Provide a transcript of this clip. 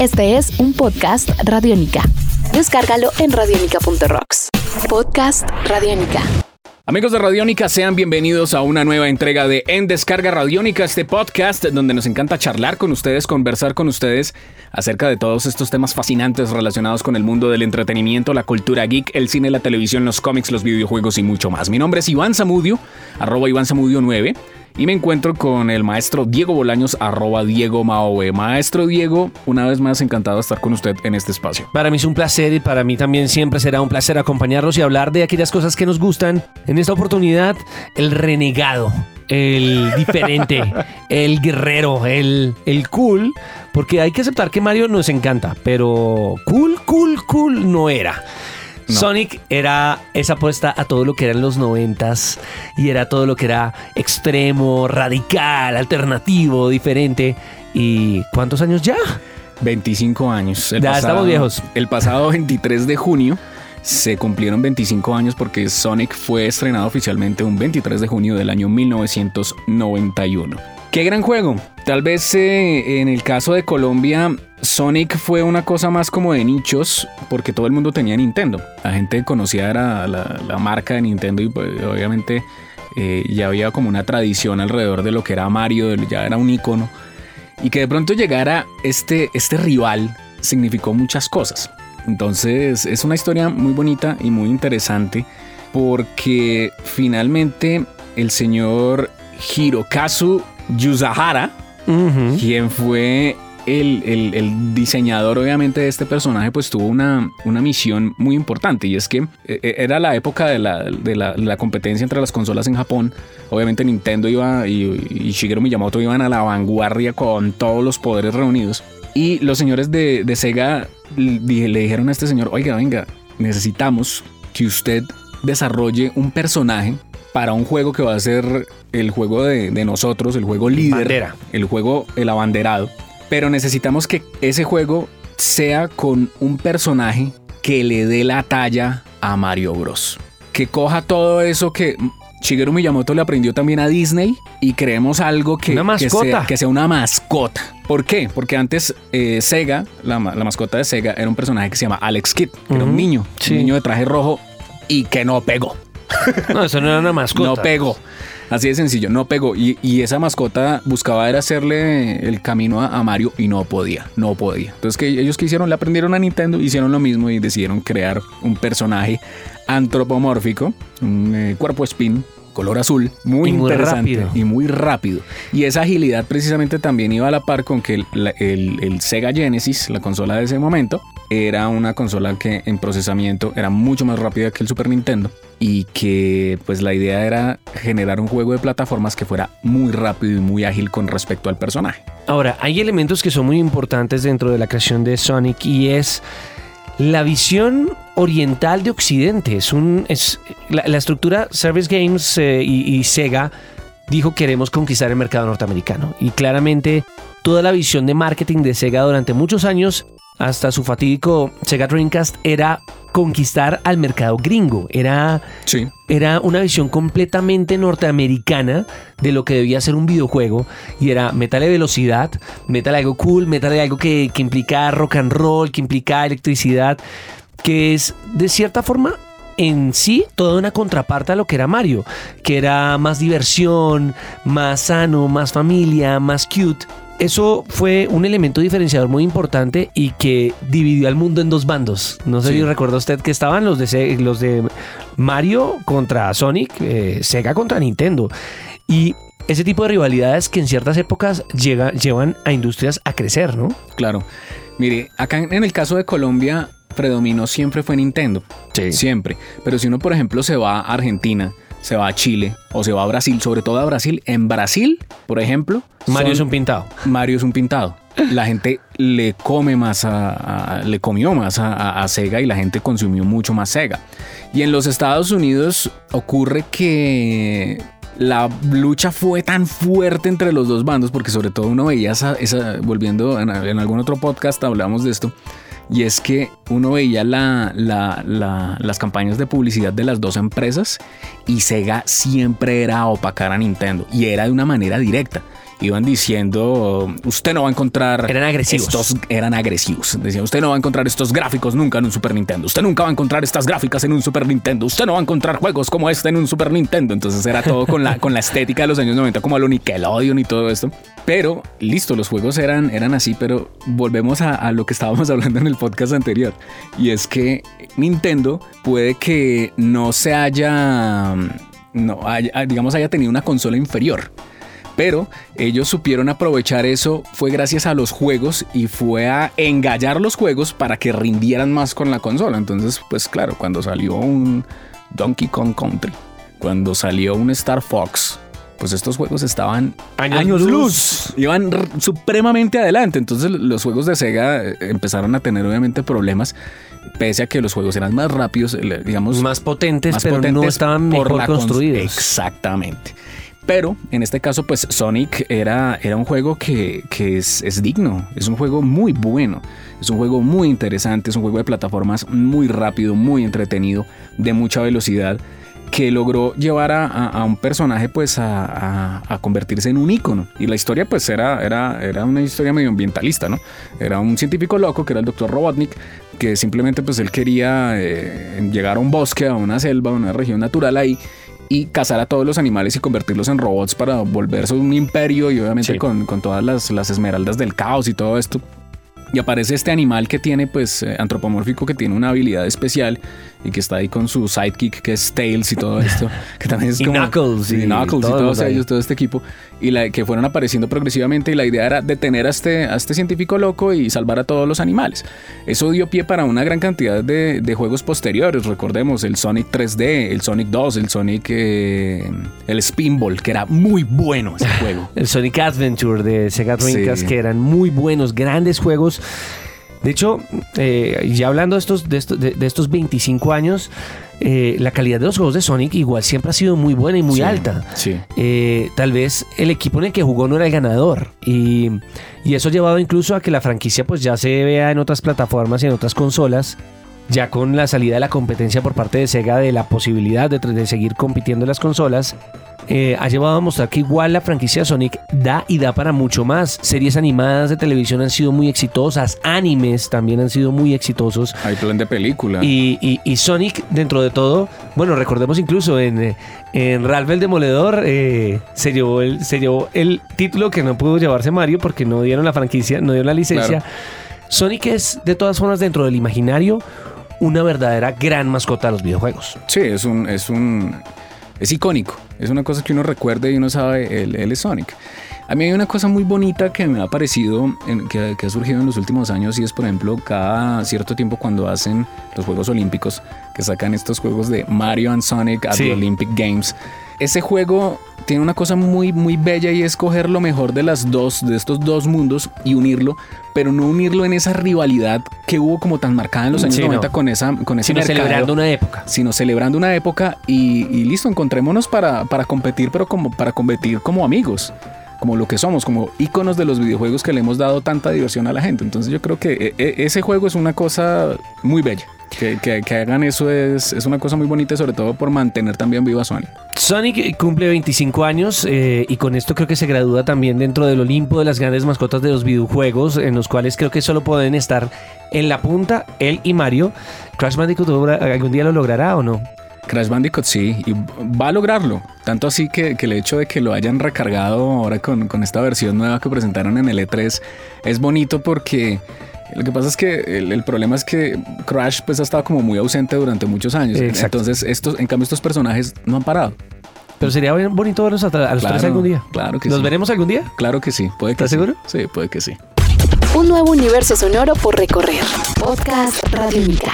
Este es un podcast Radiónica. Descárgalo en radiónica.rocks. Podcast Radiónica. Amigos de Radiónica, sean bienvenidos a una nueva entrega de En Descarga Radiónica, este podcast donde nos encanta charlar con ustedes, conversar con ustedes acerca de todos estos temas fascinantes relacionados con el mundo del entretenimiento, la cultura geek, el cine, la televisión, los cómics, los videojuegos y mucho más. Mi nombre es Iván Zamudio, arroba Iván Zamudio 9 y me encuentro con el maestro Diego Bolaños, arroba Diego Maove. Maestro Diego, una vez más encantado de estar con usted en este espacio. Para mí es un placer y para mí también siempre será un placer acompañarlos y hablar de aquellas cosas que nos gustan. En esta oportunidad, el renegado, el diferente, el guerrero, el, el cool, porque hay que aceptar que Mario nos encanta, pero cool, cool, cool no era. Sonic era esa apuesta a todo lo que eran los noventas y era todo lo que era extremo, radical, alternativo, diferente. ¿Y cuántos años ya? 25 años. ya estamos viejos. El pasado 23 de junio se cumplieron 25 años porque Sonic fue estrenado oficialmente un 23 de junio del año 1991. Qué gran juego. Tal vez eh, en el caso de Colombia, Sonic fue una cosa más como de nichos, porque todo el mundo tenía Nintendo. La gente conocía la, la marca de Nintendo y pues, obviamente eh, ya había como una tradición alrededor de lo que era Mario, ya era un icono. Y que de pronto llegara este, este rival significó muchas cosas. Entonces es una historia muy bonita y muy interesante porque finalmente el señor Hirokazu Yuzahara, quien fue el, diseñador obviamente de este personaje pues tuvo una, una misión muy importante y es que eh, eh, era la época de la, competencia entre las consolas en Japón. Obviamente Nintendo iba y, Shigeru Miyamoto iban a la vanguardia con todos los poderes reunidos. Y los señores de, Sega le dijeron a este señor, oiga, venga, necesitamos que usted desarrolle un personaje para un juego que va a ser el juego de, nosotros, el juego líder, el juego el abanderado. Pero necesitamos que ese juego sea con un personaje que le dé la talla a Mario Bros. Que coja todo eso que Shigeru Miyamoto le aprendió también a Disney y creemos algo que, que, sea, una mascota. ¿Por qué? Porque antes eh, Sega, la, mascota de Sega, era un personaje que se llama Alex Kidd, que era un niño, un niño de traje rojo y que no pegó. No, eso no era una mascota. No pegó. Así de sencillo, no pegó. Y, esa mascota buscaba era hacerle el camino a, Mario y no podía, no podía. Entonces que ellos que hicieron, le aprendieron a Nintendo, hicieron lo mismo y decidieron crear un personaje antropomórfico, un eh, cuerpo spin color azul, muy, interesante y muy rápido. Y esa agilidad precisamente también iba a la par con que el, Sega Genesis, la consola de ese momento, era una consola que en procesamiento era mucho más rápida que el Super Nintendo y que pues la idea era generar un juego de plataformas que fuera muy rápido y muy ágil con respecto al personaje. Ahora, hay elementos que son muy importantes dentro de la creación de Sonic y es la visión oriental de Occidente. Es un, es, la, estructura Service Games eh, y, y Sega dijo queremos conquistar el mercado norteamericano. Y claramente toda la visión de marketing de Sega durante muchos años hasta su fatídico Sega Dreamcast era conquistar al mercado gringo. Era, era una visión completamente norteamericana de lo que debía ser un videojuego. Y era métale velocidad, métale algo cool, métale algo que, que implica rock and roll, que implica electricidad, que es de cierta forma en sí toda una contraparte a lo que era Mario, que era más diversión, más sano, más familia, más cute eso fue un elemento diferenciador muy importante y que dividió al mundo en dos bandos. No sé si recuerda usted que estaban los de, los de Mario contra Sonic, eh, Sega contra Nintendo. Y ese tipo de rivalidades que en ciertas épocas llega, llevan a industrias a crecer, ¿no? Claro. Mire, acá en el caso de Colombia predominó siempre fue Nintendo. Sí. Siempre. Pero si uno, por ejemplo, se va a Argentina, se va a Chile o se va a Brasil, sobre todo a Brasil. En Brasil, por ejemplo. Mario es un pintado. Mario es un pintado. La gente le come más a, le comió más a, Sega y la gente consumió mucho más Sega. Y en los Estados Unidos ocurre que la lucha fue tan fuerte entre los dos bandos, porque sobre todo uno veía esa, volviendo en, en algún otro podcast hablamos de esto, y es que uno veía las campañas de publicidad de las dos empresas y Sega siempre era opacar a Nintendo y era de una manera directa. Iban diciendo, usted no va a encontrar... Eran agresivos. Estos eran agresivos. Decían, usted no va a encontrar estos gráficos nunca en un Super Nintendo. Usted nunca va a encontrar estas gráficas en un Super Nintendo. Usted no va a encontrar juegos como este en un Super Nintendo. Entonces era todo con la, con la estética de los años 90, como a lo Nickelodeon y todo esto. Pero listo, los juegos eran, eran así, pero volvemos a, a lo que estábamos hablando en el podcast anterior. Y es que Nintendo puede que no se haya, no haya, digamos, haya tenido una consola inferior. Pero ellos supieron aprovechar eso, fue gracias a los juegos y fue a engallar los juegos para que rindieran más con la consola. Entonces, pues claro, cuando salió un Donkey Kong Country, cuando salió un Star Fox, pues estos juegos estaban Años luz. Iban supremamente adelante. Entonces los juegos de Sega eh, empezaron a tener obviamente problemas, pese a que los juegos eran más rápidos, digamos, Más potentes, más pero no estaban por mejor la construidos. Exactamente. Pero en este caso, pues Sonic era, era un juego que, que es, es digno, es un juego muy bueno, es un juego muy interesante, es un juego de plataformas muy rápido, muy entretenido, de mucha velocidad, que logró llevar a, a- a un personaje pues a, a- convertirse en un ícono. Y la historia pues era, era, era una historia medioambientalista, ¿no? Era un científico loco que era el doctor Robotnik, que simplemente pues él quería eh, llegar a un bosque, a una selva, a una región natural ahí y cazar a todos los animales y convertirlos en robots para volverse un imperio y obviamente Sí. con, con todas las, las esmeraldas del caos y todo esto. Y aparece este animal que tiene, pues, eh, antropomórfico, que tiene una habilidad especial y que está ahí con su sidekick, que es Tails y todo esto. Que también es Y como. Knuckles Sí, y Knuckles y todos todos ellos, todo este equipo. Y la, que fueron apareciendo progresivamente. Y la idea era detener a este, a este científico loco y salvar a todos los animales. Eso dio pie para una gran cantidad de, de juegos posteriores. Recordemos el Sonic 3D, el Sonic 2, el Sonic. eh, el Spinball, que era muy bueno ese juego. El Sonic Adventure de Sega Dreamcast, Sí. que eran muy buenos, grandes juegos. De hecho, eh, ya hablando de estos, de estos, de- de estos 25 años, eh, la calidad de los juegos de Sonic igual siempre ha sido muy buena y muy Sí, alta. Sí. Eh, tal vez el equipo en el que jugó no era el ganador y, y eso ha llevado incluso a que la franquicia pues ya se vea en otras plataformas y en otras consolas ya con la salida de la competencia por parte de Sega de la posibilidad de, de seguir compitiendo en las consolas eh, ha llevado a mostrar que igual la franquicia Sonic da y da para mucho más. Series animadas de televisión han sido muy exitosas, animes también han sido muy exitosos. Hay plan de película. Y, y- y Sonic, dentro de todo, bueno, recordemos incluso en, eh, en Ralph el Demoledor, eh, se, llevó el, se llevó el título que no pudo llevarse Mario porque no dieron la franquicia, no dieron la licencia. Sonic es, de todas formas, dentro del imaginario, una verdadera gran mascota de los videojuegos. Sí, es un, es un, es icónico. Es una cosa que uno recuerda y uno sabe, él, él es Sonic. A mí hay una cosa muy bonita que me ha parecido, que ha surgido en los últimos años y es, por ejemplo, cada cierto tiempo cuando hacen los Juegos Olímpicos, que sacan estos juegos de Mario and Sonic at Sí. the Olympic Games. Ese juego tiene una cosa muy, muy bella y es coger lo mejor de las dos, de estos dos mundos y unirlo, pero no unirlo en esa rivalidad que hubo como tan marcada en los años Sí, 90 no. con esa, con ese Sino mercado celebrando una época. sino celebrando una época y, y listo, encontrémonos para, para competir, pero como para competir como amigos, como lo que somos, como íconos de los videojuegos que le hemos dado tanta diversión a la gente. Entonces yo creo que e- e- ese juego es una cosa muy bella. Que, que- que hagan eso es, es una cosa muy bonita, sobre todo por mantener también viva Sony. Sonic cumple 25 años eh, y con esto creo que se gradúa también dentro del Olimpo de las grandes mascotas de los videojuegos, en los cuales creo que solo pueden estar en la punta él y Mario. Crash Bandicoot algún día lo logrará o no? Crash Bandicoot sí, y va a lograrlo. Tanto así que, que el hecho de que lo hayan recargado ahora con, con esta versión nueva que presentaron en el E3 es bonito porque lo que pasa es que el, el problema es que Crash pues ha estado como muy ausente durante muchos años. Exacto. Entonces, estos, en cambio, estos personajes no han parado. Pero sería bien bonito verlos a, a los Claro, tres algún día. claro que ¿Los sí. veremos algún día? Claro que sí, puede que ¿Estás sí. seguro? Sí, puede que sí. Un nuevo universo sonoro por recorrer. Podcast Radio Única.